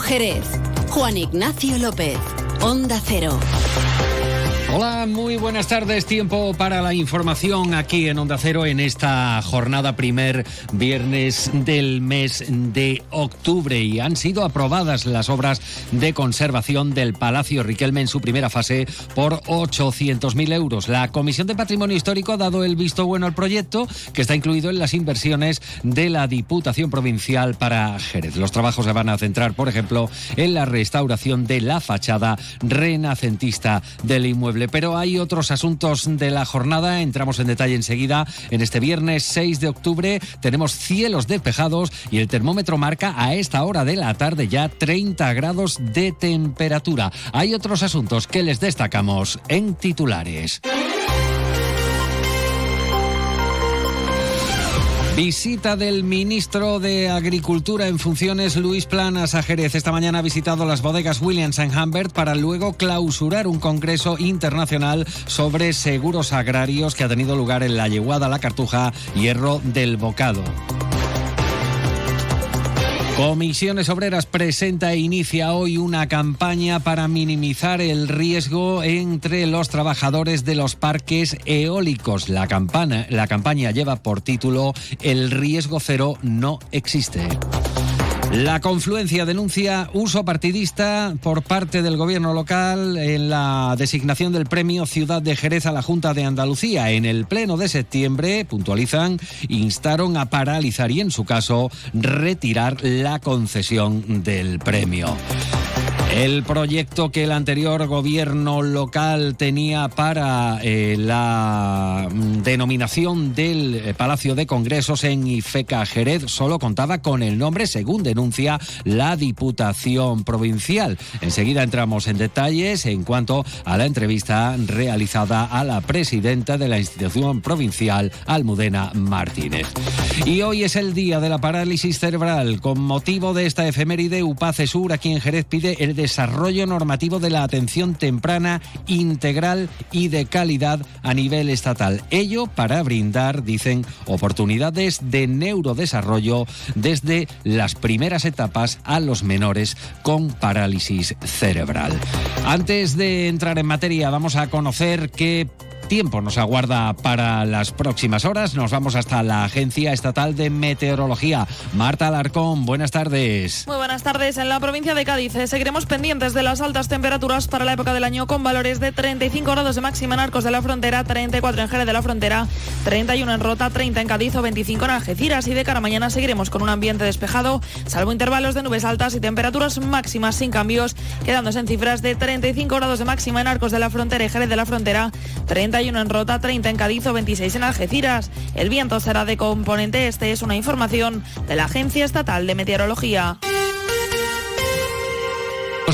Jerez. Juan Ignacio López. Onda Cero. Hola, muy buenas tardes. Tiempo para la información aquí en Onda Cero en esta jornada primer viernes del mes de octubre y han sido aprobadas las obras de conservación del Palacio Riquelme en su primera fase por 800.000 euros. La Comisión de Patrimonio Histórico ha dado el visto bueno al proyecto que está incluido en las inversiones de la Diputación Provincial para Jerez. Los trabajos se van a centrar, por ejemplo, en la restauración de la fachada renacentista del inmueble pero hay otros asuntos de la jornada. Entramos en detalle enseguida. En este viernes 6 de octubre tenemos cielos despejados y el termómetro marca a esta hora de la tarde ya 30 grados de temperatura. Hay otros asuntos que les destacamos en titulares. Visita del ministro de Agricultura en funciones, Luis Planas a Jerez. Esta mañana ha visitado las bodegas Williams and Humbert para luego clausurar un congreso internacional sobre seguros agrarios que ha tenido lugar en la Yeguada, la Cartuja, Hierro del Bocado. Comisiones Obreras presenta e inicia hoy una campaña para minimizar el riesgo entre los trabajadores de los parques eólicos. La, campana, la campaña lleva por título El riesgo cero no existe. La confluencia denuncia uso partidista por parte del gobierno local en la designación del premio Ciudad de Jerez a la Junta de Andalucía. En el pleno de septiembre, puntualizan, instaron a paralizar y en su caso retirar la concesión del premio. El proyecto que el anterior gobierno local tenía para eh, la mm, denominación del eh, Palacio de Congresos en Ifeca Jerez solo contaba con el nombre, según denuncia la Diputación Provincial. Enseguida entramos en detalles en cuanto a la entrevista realizada a la presidenta de la institución provincial, Almudena Martínez. Y hoy es el día de la parálisis cerebral. Con motivo de esta efeméride, UPACE Sur aquí en Jerez pide el desarrollo normativo de la atención temprana integral y de calidad a nivel estatal. Ello para brindar, dicen, oportunidades de neurodesarrollo desde las primeras etapas a los menores con parálisis cerebral. Antes de entrar en materia, vamos a conocer qué tiempo nos aguarda para las próximas horas. Nos vamos hasta la Agencia Estatal de Meteorología. Marta Alarcón, buenas tardes. Muy buenas tardes. En la provincia de Cádiz eh, seguiremos pendientes de las altas temperaturas para la época del año con valores de 35 grados de máxima en Arcos de la Frontera, 34 en Jerez de la Frontera, 31 en Rota, 30 en Cádiz o 25 en Algeciras. Y de cara mañana seguiremos con un ambiente despejado, salvo intervalos de nubes altas y temperaturas máximas sin cambios, quedándose en cifras de 35 grados de máxima en Arcos de la Frontera y Jerez de la Frontera, 30 en Rota, 30 en Cádiz o 26 en Algeciras. El viento será de componente este, es una información de la Agencia Estatal de Meteorología.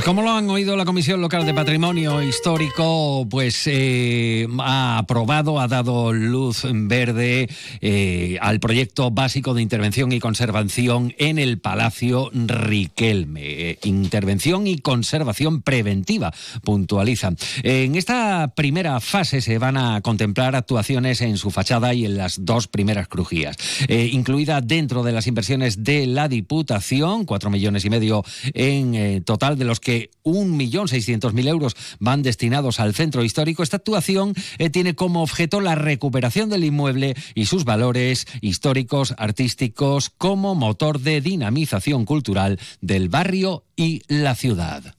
Como lo han oído, la Comisión Local de Patrimonio Histórico pues eh, ha aprobado, ha dado luz verde eh, al proyecto básico de intervención y conservación en el Palacio Riquelme. Eh, intervención y conservación preventiva, puntualizan. En esta primera fase se van a contemplar actuaciones en su fachada y en las dos primeras crujías, incluida dentro de las inversiones de la Diputación, cuatro millones y medio en total de los que 1.600.000 euros van destinados al centro histórico. Esta actuación eh, tiene como objeto la recuperación del inmueble y sus valores históricos, artísticos, como motor de dinamización cultural del barrio y la ciudad.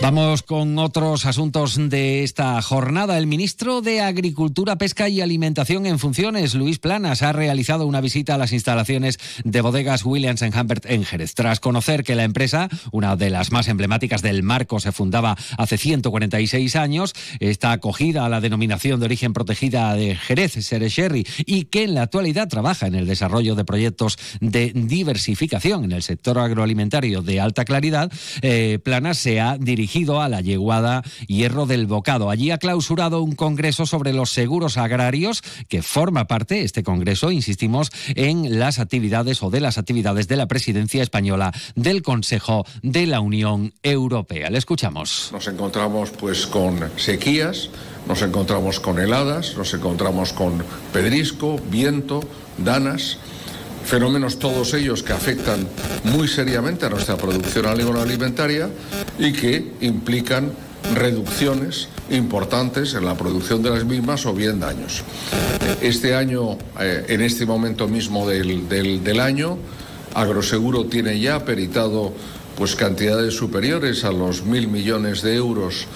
Vamos con otros asuntos de esta jornada. El ministro de Agricultura, Pesca y Alimentación en funciones, Luis Planas, ha realizado una visita a las instalaciones de bodegas Williams Humbert en Jerez. Tras conocer que la empresa, una de las más emblemáticas del marco, se fundaba hace 146 años, está acogida a la denominación de origen protegida de Jerez, Sherry, y que en la actualidad trabaja en el desarrollo de proyectos de diversificación en el sector agroalimentario de alta claridad, eh, Planas se ha dirigido a la yeguada Hierro del Bocado. Allí ha clausurado un congreso sobre los seguros agrarios que forma parte, este congreso, insistimos, en las actividades o de las actividades de la presidencia española del Consejo de la Unión Europea. Le escuchamos. Nos encontramos pues con sequías, nos encontramos con heladas, nos encontramos con pedrisco, viento, danas fenómenos todos ellos que afectan muy seriamente a nuestra producción agroalimentaria y que implican reducciones importantes en la producción de las mismas o bien daños. Este año, eh, en este momento mismo del, del año, Agroseguro tiene ya peritado pues cantidades superiores a los mil millones de euros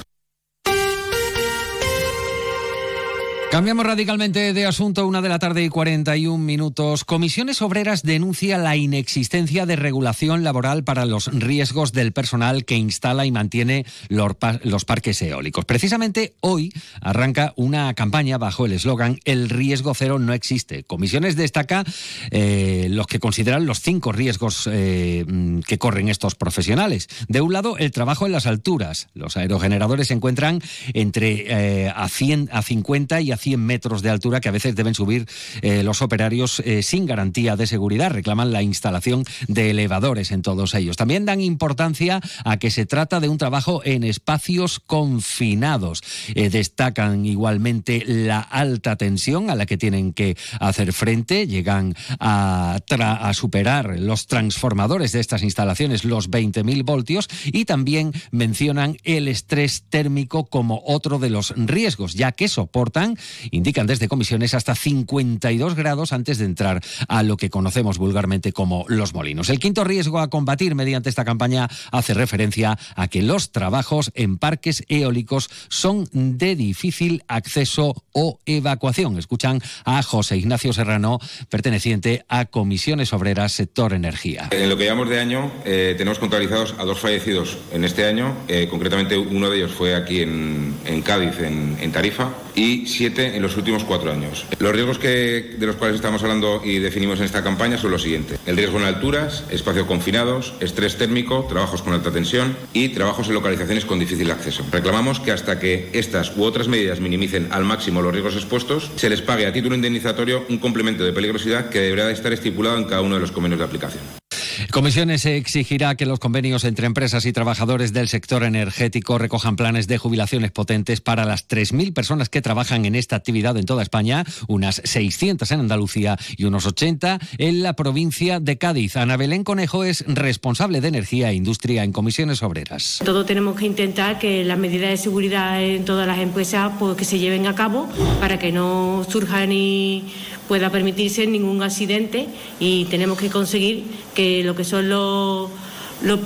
Cambiamos radicalmente de asunto, una de la tarde y 41 minutos. Comisiones Obreras denuncia la inexistencia de regulación laboral para los riesgos del personal que instala y mantiene los parques eólicos. Precisamente hoy arranca una campaña bajo el eslogan El riesgo cero no existe. Comisiones destaca eh, los que consideran los cinco riesgos eh, que corren estos profesionales. De un lado, el trabajo en las alturas. Los aerogeneradores se encuentran entre eh, a, 100, a 50 y a 100 metros de altura que a veces deben subir eh, los operarios eh, sin garantía de seguridad. Reclaman la instalación de elevadores en todos ellos. También dan importancia a que se trata de un trabajo en espacios confinados. Eh, destacan igualmente la alta tensión a la que tienen que hacer frente. Llegan a, a superar los transformadores de estas instalaciones, los 20.000 voltios, y también mencionan el estrés térmico como otro de los riesgos, ya que soportan indican desde comisiones hasta 52 grados antes de entrar a lo que conocemos vulgarmente como los molinos. El quinto riesgo a combatir mediante esta campaña hace referencia a que los trabajos en parques eólicos son de difícil acceso o evacuación. Escuchan a José Ignacio Serrano, perteneciente a Comisiones Obreras Sector Energía. En lo que llevamos de año eh, tenemos contabilizados a dos fallecidos en este año, eh, concretamente uno de ellos fue aquí en, Cádiz, en Tarifa, y siete en los últimos cuatro años. Los riesgos que, de los cuales estamos hablando y definimos en esta campaña son los siguientes. El riesgo en alturas, espacios confinados, estrés térmico, trabajos con alta tensión y trabajos en localizaciones con difícil acceso. Reclamamos que hasta que estas u otras medidas minimicen al máximo los riesgos expuestos, se les pague a título indemnizatorio un complemento de peligrosidad que deberá estar estipulado en cada uno de los convenios de aplicación. Comisiones exigirá que los convenios entre empresas y trabajadores del sector energético recojan planes de jubilaciones potentes para las 3.000 personas que trabajan en esta actividad en toda España, unas 600 en Andalucía y unos 80 en la provincia de Cádiz. Ana Belén Conejo es responsable de energía e industria en comisiones obreras. Todos tenemos que intentar que las medidas de seguridad en todas las empresas pues, que se lleven a cabo para que no surja ni pueda permitirse ningún accidente y tenemos que conseguir que lo que son los,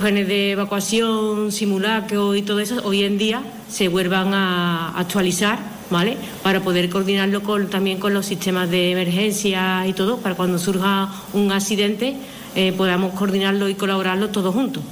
planes de evacuación, simulacro y todo eso, hoy en día se vuelvan a actualizar, ¿vale? Para poder coordinarlo con, también con los sistemas de emergencia y todo, para cuando surja un accidente eh, podamos coordinarlo y colaborarlo todos juntos.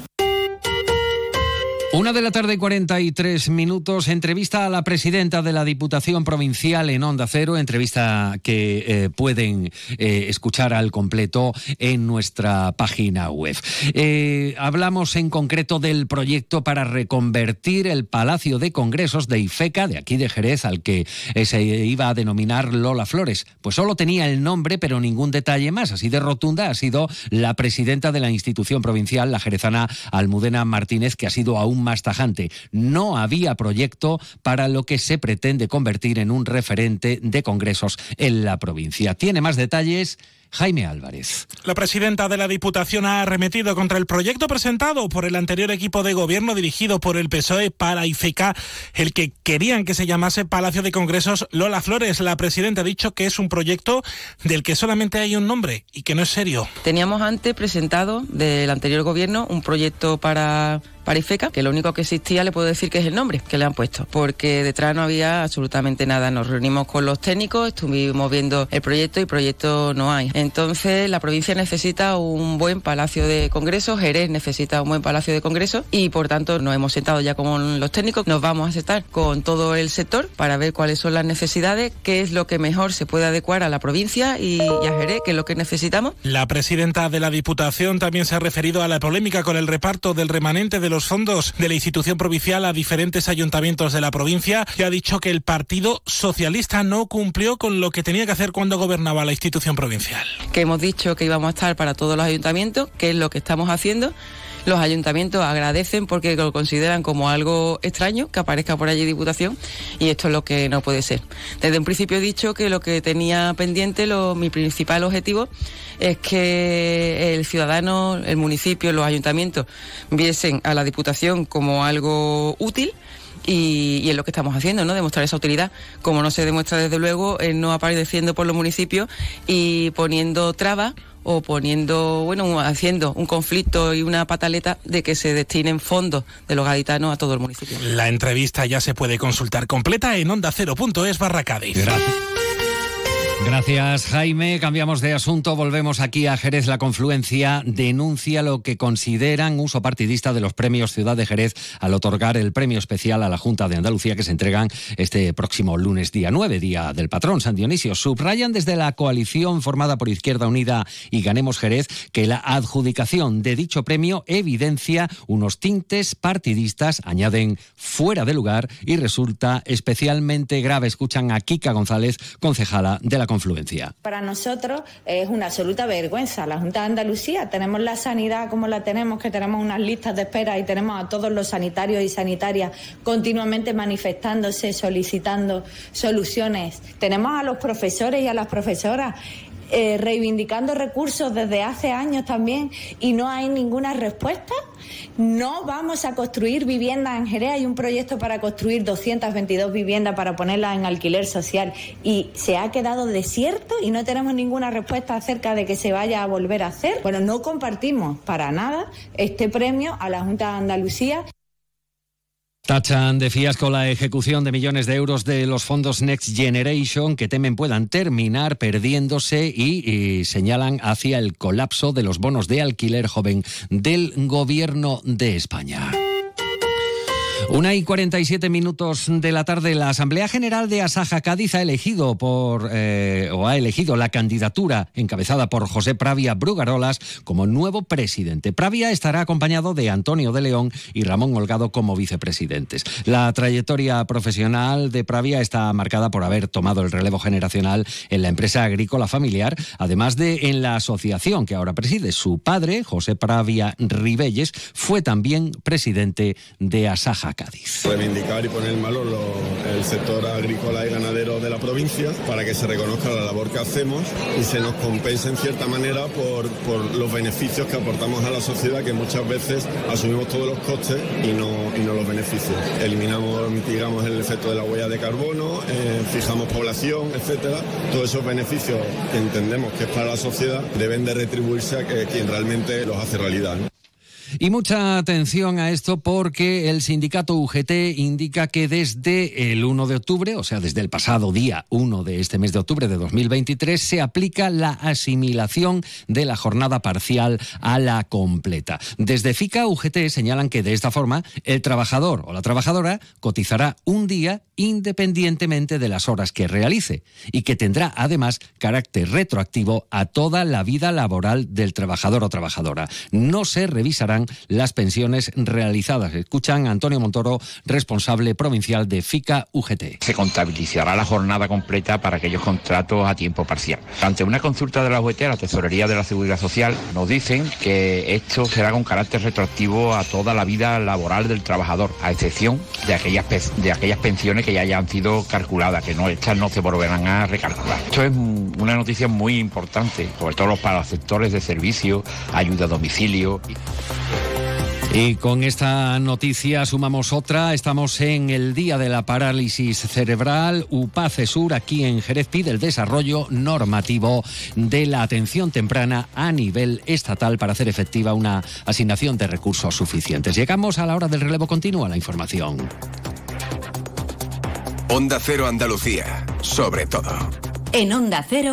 Una de la tarde y 43 minutos, entrevista a la presidenta de la Diputación Provincial en Onda Cero, entrevista que eh, pueden eh, escuchar al completo en nuestra página web. Eh, hablamos en concreto del proyecto para reconvertir el Palacio de Congresos de Ifeca, de aquí de Jerez, al que se iba a denominar Lola Flores. Pues solo tenía el nombre, pero ningún detalle más. Así de rotunda ha sido la presidenta de la institución provincial, la jerezana Almudena Martínez, que ha sido aún más tajante. No había proyecto para lo que se pretende convertir en un referente de congresos en la provincia. Tiene más detalles Jaime Álvarez. La presidenta de la Diputación ha arremetido contra el proyecto presentado por el anterior equipo de gobierno dirigido por el PSOE para IFECA, el que querían que se llamase Palacio de Congresos Lola Flores. La presidenta ha dicho que es un proyecto del que solamente hay un nombre y que no es serio. Teníamos antes presentado del anterior gobierno un proyecto para para IFECA, que lo único que existía le puedo decir que es el nombre que le han puesto, porque detrás no había absolutamente nada. Nos reunimos con los técnicos, estuvimos viendo el proyecto y proyecto no hay. Entonces, la provincia necesita un buen palacio de congresos, Jerez necesita un buen palacio de congresos y, por tanto, nos hemos sentado ya con los técnicos, nos vamos a sentar con todo el sector para ver cuáles son las necesidades, qué es lo que mejor se puede adecuar a la provincia y, a Jerez, qué es lo que necesitamos. La presidenta de la Diputación también se ha referido a la polémica con el reparto del remanente de los fondos de la institución provincial a diferentes ayuntamientos de la provincia y ha dicho que el Partido Socialista no cumplió con lo que tenía que hacer cuando gobernaba la institución provincial que hemos dicho que íbamos a estar para todos los ayuntamientos, que es lo que estamos haciendo Los ayuntamientos agradecen porque lo consideran como algo extraño que aparezca por allí Diputación y esto es lo que no puede ser. Desde un principio he dicho que lo que tenía pendiente, mi principal objetivo es que el ciudadano, el municipio, los ayuntamientos viesen a la Diputación como algo útil y, es lo que estamos haciendo, ¿no? Demostrar esa utilidad, como no se demuestra desde luego, no apareciendo por los municipios y poniendo trabas o poniendo, bueno, haciendo un conflicto y una pataleta de que se destinen fondos de los gaditanos a todo el municipio. La entrevista ya se puede consultar completa en onda es barra Cádiz. Gracias. Gracias, Jaime. Cambiamos de asunto. Volvemos aquí a Jerez. La confluencia denuncia lo que consideran uso partidista de los premios Ciudad de Jerez al otorgar el premio especial a la Junta de Andalucía que se entregan este próximo lunes, día 9, día del patrón San Dionisio. Subrayan desde la coalición formada por Izquierda Unida y Ganemos Jerez que la adjudicación de dicho premio evidencia unos tintes partidistas, añaden fuera de lugar y resulta especialmente grave. Escuchan a Kika González, concejala de la confluencia. Para nosotros es una absoluta vergüenza. La Junta de Andalucía tenemos la sanidad como la tenemos, que tenemos unas listas de espera y tenemos a todos los sanitarios y sanitarias continuamente manifestándose, solicitando soluciones. Tenemos a los profesores y a las profesoras eh, reivindicando recursos desde hace años también y no hay ninguna respuesta. No vamos a construir viviendas en Jerez. Hay un proyecto para construir 222 viviendas para ponerlas en alquiler social y se ha quedado desierto y no tenemos ninguna respuesta acerca de que se vaya a volver a hacer. Bueno, no compartimos para nada este premio a la Junta de Andalucía. Tachan de fiasco la ejecución de millones de euros de los fondos Next Generation que temen puedan terminar perdiéndose y, señalan hacia el colapso de los bonos de alquiler joven del gobierno de España. Una y 47 minutos de la tarde, la Asamblea General de Asaja Cádiz ha elegido por eh, o ha elegido la candidatura encabezada por José Pravia Brugarolas como nuevo presidente. Pravia estará acompañado de Antonio de León y Ramón Holgado como vicepresidentes. La trayectoria profesional de Pravia está marcada por haber tomado el relevo generacional en la empresa agrícola familiar, además de en la asociación que ahora preside. Su padre, José Pravia Ribelles, fue también presidente de Asaja Cádiz. Reivindicar y poner en valor el sector agrícola y ganadero de la provincia para que se reconozca la labor que hacemos y se nos compense en cierta manera por, por los beneficios que aportamos a la sociedad que muchas veces asumimos todos los costes y no, y no los beneficios. Eliminamos, mitigamos el efecto de la huella de carbono, eh, fijamos población, etcétera. Todos esos beneficios que entendemos que es para la sociedad deben de retribuirse a quien realmente los hace realidad. Y mucha atención a esto porque el sindicato UGT indica que desde el 1 de octubre, o sea, desde el pasado día 1 de este mes de octubre de 2023, se aplica la asimilación de la jornada parcial a la completa. Desde FICA UGT señalan que de esta forma el trabajador o la trabajadora cotizará un día independientemente de las horas que realice y que tendrá además carácter retroactivo a toda la vida laboral del trabajador o trabajadora. No se revisarán las pensiones realizadas. Escuchan a Antonio Montoro, responsable provincial de FICA UGT. Se contabilizará la jornada completa para aquellos contratos a tiempo parcial. Ante una consulta de la UGT a la Tesorería de la Seguridad Social, nos dicen que esto será con carácter retroactivo a toda la vida laboral del trabajador, a excepción de aquellas, de aquellas pensiones que ya hayan sido calculadas, que no, estas no se volverán a recalcular. Esto es una noticia muy importante, sobre todo para los sectores de servicio, ayuda a domicilio. Y con esta noticia sumamos otra. Estamos en el Día de la Parálisis Cerebral. UPACESUR aquí en Jerez pide el desarrollo normativo de la atención temprana a nivel estatal para hacer efectiva una asignación de recursos suficientes. Llegamos a la hora del relevo continuo a la información. Onda Cero Andalucía, sobre todo. En Onda Cero.